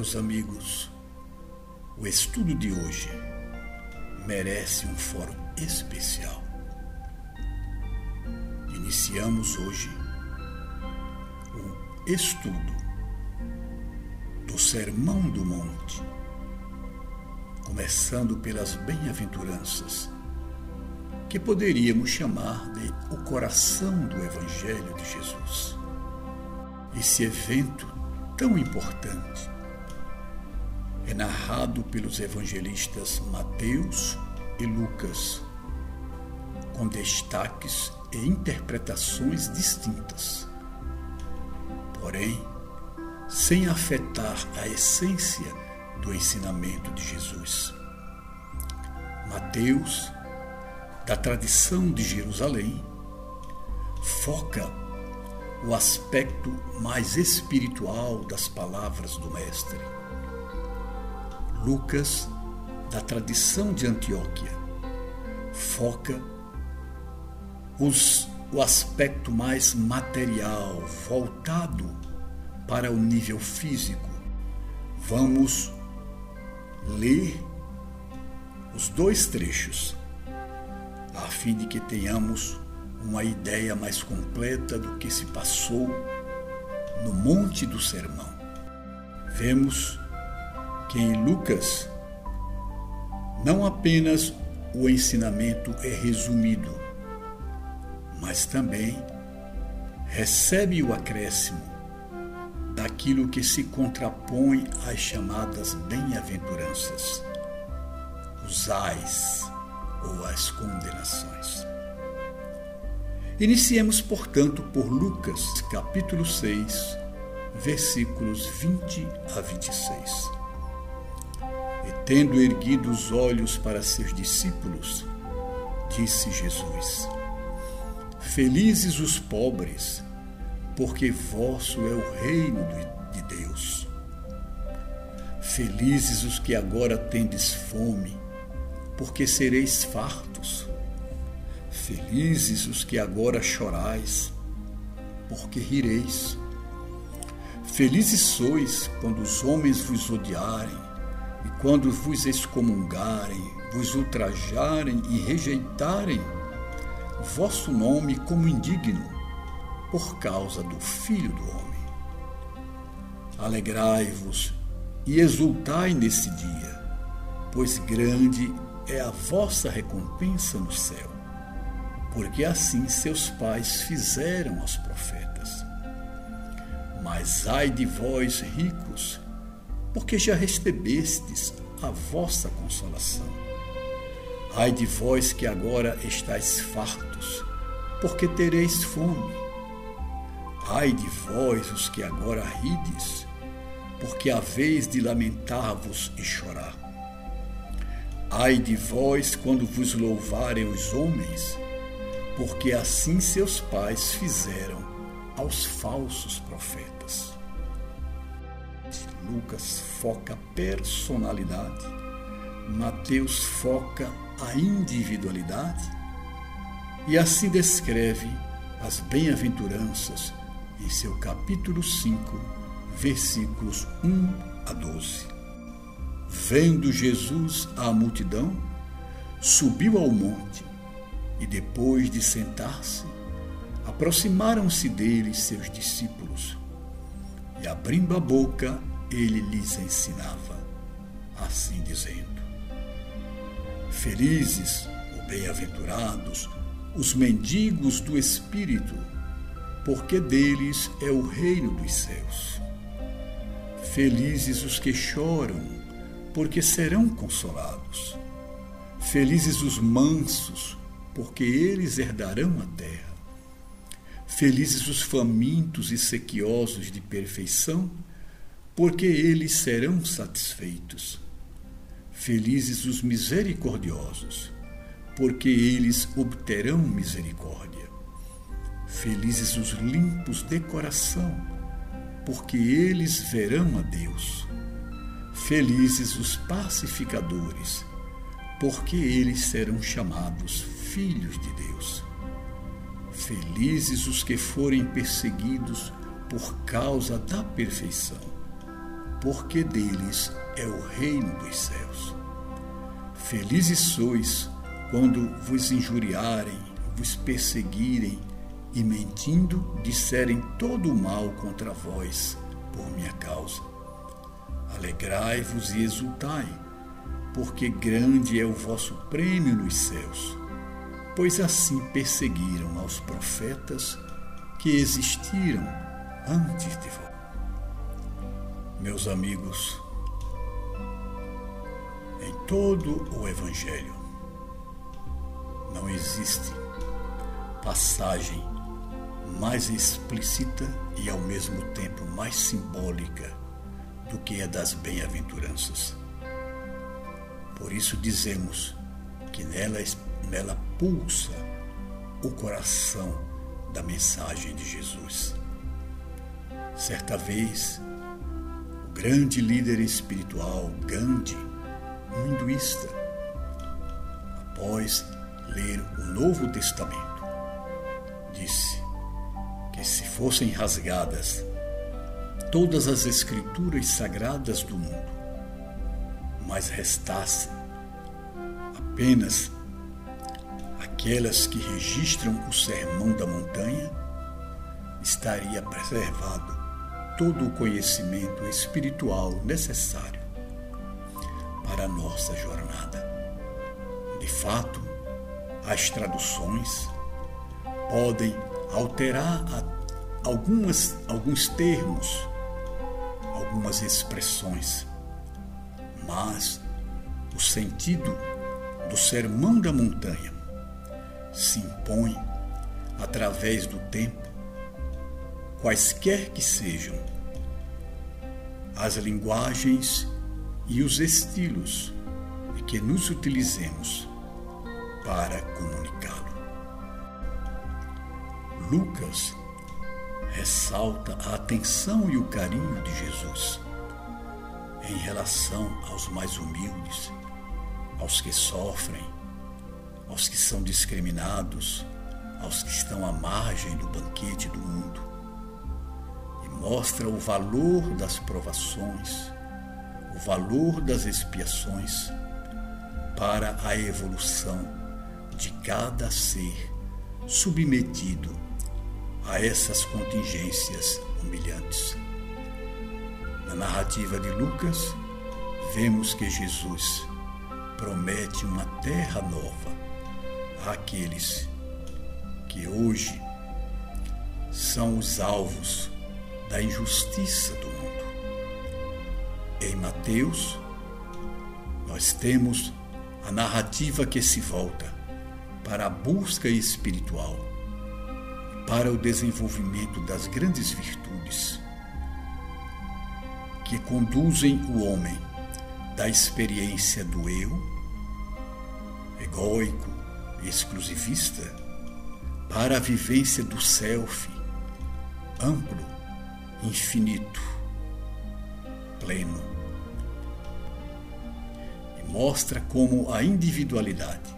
Meus amigos, o estudo de hoje merece um fórum especial. Iniciamos hoje o estudo do Sermão do Monte, começando pelas bem-aventuranças, que poderíamos chamar de o coração do Evangelho de Jesus. Esse evento tão importante é narrado pelos evangelistas Mateus e Lucas, com destaques e interpretações distintas. Porém, sem afetar a essência do ensinamento de Jesus. Mateus, da tradição de Jerusalém, foca o aspecto mais espiritual das palavras do Mestre. Lucas, da tradição de Antioquia, foca os, o aspecto mais material, voltado para o nível físico. Vamos ler os dois trechos, a fim de que tenhamos uma ideia mais completa do que se passou no Monte do Sermão. Vemos que em Lucas não apenas o ensinamento é resumido, mas também recebe o acréscimo daquilo que se contrapõe às chamadas bem-aventuranças, os ais ou as condenações. Iniciemos, portanto, por Lucas, capítulo 6, versículos 20 a 26. Tendo erguido os olhos para seus discípulos, disse Jesus: Felizes os pobres, porque vosso é o reino de Deus. Felizes os que agora tendes fome, porque sereis fartos. Felizes os que agora chorais, porque rireis. Felizes sois quando os homens vos odiarem, quando vos excomungarem, vos ultrajarem e rejeitarem vosso nome como indigno por causa do Filho do Homem. Alegrai-vos e exultai nesse dia, pois grande é a vossa recompensa no céu, porque assim seus pais fizeram aos profetas. Mas ai de vós, ricos, porque já recebestes a vossa consolação. Ai de vós que agora estáis fartos, porque tereis fome. Ai de vós, os que agora rides, porque haveis de lamentar-vos e chorar. Ai de vós, quando vos louvarem os homens, porque assim seus pais fizeram aos falsos profetas. Lucas foca a personalidade, Mateus foca a individualidade, e assim descreve as bem-aventuranças em seu capítulo 5, versículos 1 a 12. Vendo Jesus a multidão, subiu ao monte e, depois de sentar-se, aproximaram-se dele seus discípulos. E, abrindo a boca, ele lhes ensinava, assim dizendo: Felizes ou bem-aventurados os mendigos do espírito porque deles é o reino dos céus. Felizes os que choram, porque serão consolados. Felizes os mansos, porque eles herdarão a terra. Felizes os famintos e sequiosos de perfeição, porque eles serão satisfeitos. Felizes os misericordiosos, porque eles obterão misericórdia. Felizes os limpos de coração, porque eles verão a Deus. Felizes os pacificadores, porque eles serão chamados filhos de Deus. Felizes os que forem perseguidos por causa da perfeição, porque deles é o reino dos céus. Felizes sois quando vos injuriarem, vos perseguirem e mentindo disserem todo o mal contra vós por minha causa. Alegrai-vos e exultai, porque grande é o vosso prêmio nos céus, pois assim perseguiram aos profetas que existiram antes de vós. Meus amigos, em todo o Evangelho não existe passagem mais explícita e ao mesmo tempo mais simbólica do que a das bem-aventuranças. Por isso dizemos que nela, nela pulsa o coração da mensagem de Jesus. Certa vez, grande líder espiritual Gandhi, um hinduísta, após ler o Novo Testamento, disse que se fossem rasgadas todas as escrituras sagradas do mundo, mas restassem apenas aquelas que registram o Sermão da Montanha, estaria preservado todo o conhecimento espiritual necessário para a nossa jornada. De fato, as traduções podem alterar algumas, alguns termos, algumas expressões, mas o sentido do Sermão da Montanha se impõe através do tempo quaisquer que sejam as linguagens e os estilos que nos utilizemos para comunicá-lo. Lucas ressalta a atenção e o carinho de Jesus em relação aos mais humildes, aos que sofrem, aos que são discriminados, aos que estão à margem do banquete do mundo mostra o valor das provações, o valor das expiações para a evolução de cada ser submetido a essas contingências humilhantes. Na narrativa de Lucas, vemos que Jesus promete uma terra nova àqueles que hoje são os alvos da injustiça do mundo. Em Mateus, nós temos a narrativa que se volta para a busca espiritual, para o desenvolvimento das grandes virtudes que conduzem o homem da experiência do eu, egóico exclusivista, para a vivência do self, amplo infinito, pleno. E mostra como a individualidade,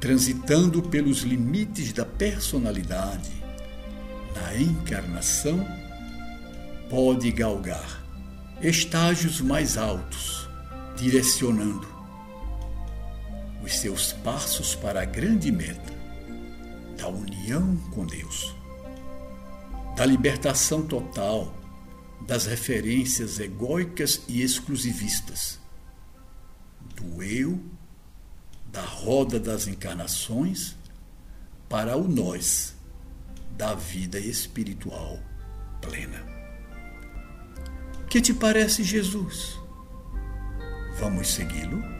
transitando pelos limites da personalidade, na encarnação, pode galgar estágios mais altos, direcionando os seus passos para a grande meta da união com Deus da libertação total das referências egóicas e exclusivistas, do eu, da roda das encarnações, para o nós, da vida espiritual plena. Que te parece Jesus? Vamos segui-lo?